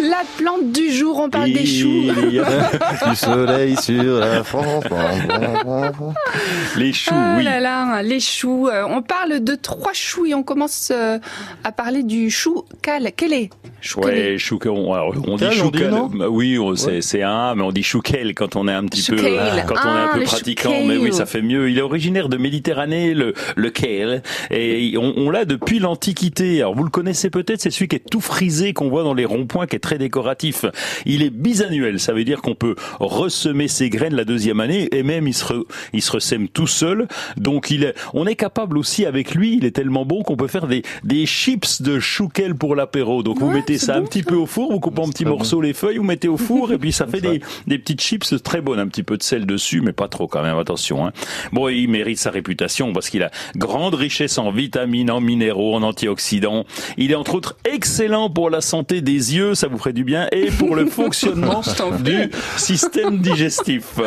La plante du jour, on parle des choux. Y a du soleil sur la France. Les choux, Ah oui. là là, les choux. Euh, On parle de trois choux et on commence euh, à parler du chou cal. Quel est? Ouais. On, alors, on dit oui, on- c'est c'est un, mais on dit chouquel quand on est un petit peu, Chouquel. quand on est un Ah, peu pratiquant. Mais oui, ça fait mieux. Il est originaire de Méditerranée, le le kale, et on, on l'a depuis l'Antiquité. Alors vous le connaissez peut-être, c'est celui qui est tout frisé qu'on voit dans les ronds-points, qui est très décoratif. Il est bisannuel, ça veut dire qu'on peut ressemer ses graines la deuxième année, et même il se re- il se ressème tout seul. Donc il est, on est capable aussi avec lui. Il est tellement bon qu'on peut faire des des chips de chouquel pour l'apéro. Donc vous Ouais, mettez ça un bon, petit peu au four, vous coupez en petits morceaux les feuilles, vous mettez au four et puis ça fait des, des petites chips très bonnes, un petit peu de sel dessus, mais pas trop quand même, attention. Hein. Bon, il mérite sa réputation parce qu'il a grande richesse en vitamines, en minéraux, en antioxydants. Il est entre autres excellent pour la santé des yeux, ça vous ferait du bien, et pour le fonctionnement du système digestif.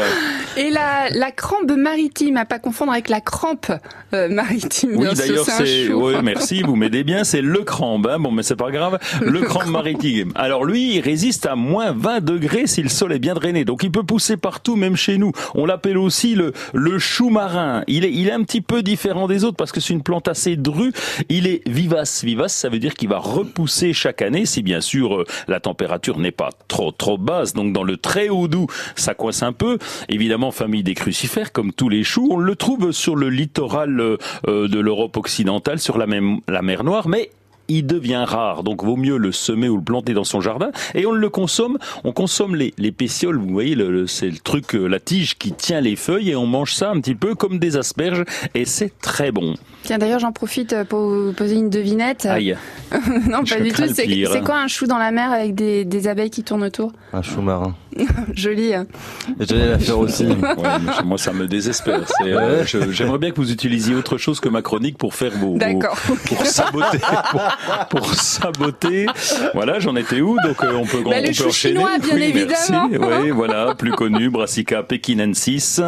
Et la, la crampe maritime, à pas confondre avec la crampe euh, maritime. Oui, d'ailleurs, c'est. Oui, merci, vous m'aidez bien. C'est le crambe. Hein. Bon, mais c'est pas grave. Le crambe maritime. Alors lui, il résiste à moins 20 degrés si le sol est bien drainé. Donc il peut pousser partout, même chez nous. On l'appelle aussi le le chou marin. Il est il est un petit peu différent des autres parce que c'est une plante assez drue. Il est vivace. Vivace, ça veut dire qu'il va repousser chaque année si bien sûr euh, la température n'est pas trop trop basse. Donc dans le très haut doux, ça coince un peu. Évidemment, famille des crucifères, comme tous les choux. On le trouve sur le littoral euh, euh, de l'Europe occidentale, sur la, même, la mer Noire, mais il devient rare, donc vaut mieux le semer ou le planter dans son jardin. Et on le consomme, on consomme les, les pétioles, vous voyez, le, le- c'est le truc, euh, la tige qui tient les feuilles, et on mange ça un petit peu comme des asperges, et c'est très bon. Tiens, d'ailleurs, j'en profite pour vous poser une devinette. Aïe. non, pas du tout. C'est quoi un chou dans la mer avec des, des abeilles qui tournent autour Un chou marin. Joli. hein. J'allais la faire aussi. Ouais, moi, ça me désespère. Euh, J'aimerais bien que vous utilisiez autre chose que ma chronique pour faire vos, D'accord. pour saboter, pour, pour saboter. Voilà, j'en étais où Donc euh, on peut, Bah, on le peut chou enchaîner. chinois, bien oui, évidemment. Merci. Oui, voilà, plus connu, Brassica pekinensis.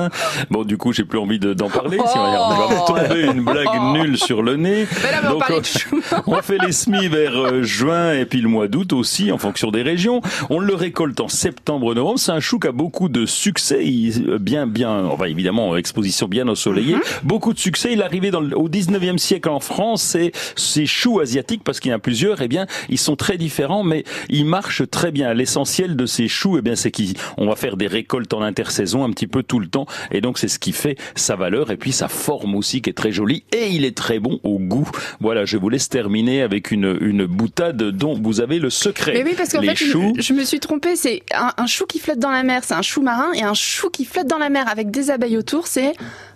Bon, du coup, j'ai plus envie de- d'en parler. Si on va me tomber une blague nulle sur le nez. Mais là, on va Donc, chou. on fait les semis vers euh, juin et puis le mois d'août aussi, en fonction des régions. On le récolte en septembre-novembre. C'est un chou qui a beaucoup de succès. Il, euh, bien, bien, enfin évidemment, exposition bien ensoleillée. Beaucoup de succès. Il est arrivé dans au 19e siècle en France. Et ces choux asiatiques, parce qu'il y en a plusieurs, eh bien, ils sont très différents, mais ils marchent très bien. L'essentiel de ces choux, eh bien, c'est qu'on va faire des récoltes en intersaison un petit peu tout le temps. Et donc, c'est ce qui fait sa valeur et puis sa forme aussi qui est très jolie. Et il est très bon au goût. Voilà, je vous laisse terminer avec une, une boutade dont vous avez le secret. Mais oui, parce qu'en fait, choux. je, je me suis trompée. C'est un, un chou qui flotte dans la mer, c'est un chou marin, et un chou qui flotte dans la mer avec des abeilles autour, c'est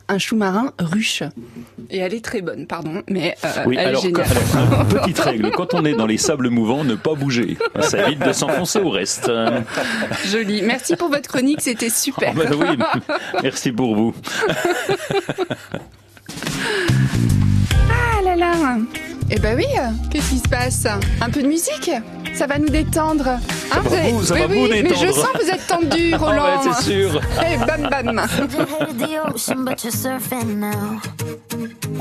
un chou marin ruche. Et elle est très bonne, pardon, mais euh, Oui, elle alors, est géniale. alors, petite règle, quand on est dans les sables mouvants, ne pas bouger. Ça évite de s'enfoncer au reste. Joli. Merci pour votre chronique, c'était super. Ah ben oui, merci pour vous. Ah là là Eh ben oui, qu'est-ce qui se passe? Un peu de musique? Ça va nous détendre. Hein, va avez- vous- ça oui, va oui, vous mais je détendre. sens que vous êtes tendu, Ah Roland. ouais, c'est sûr. Eh, bam bam.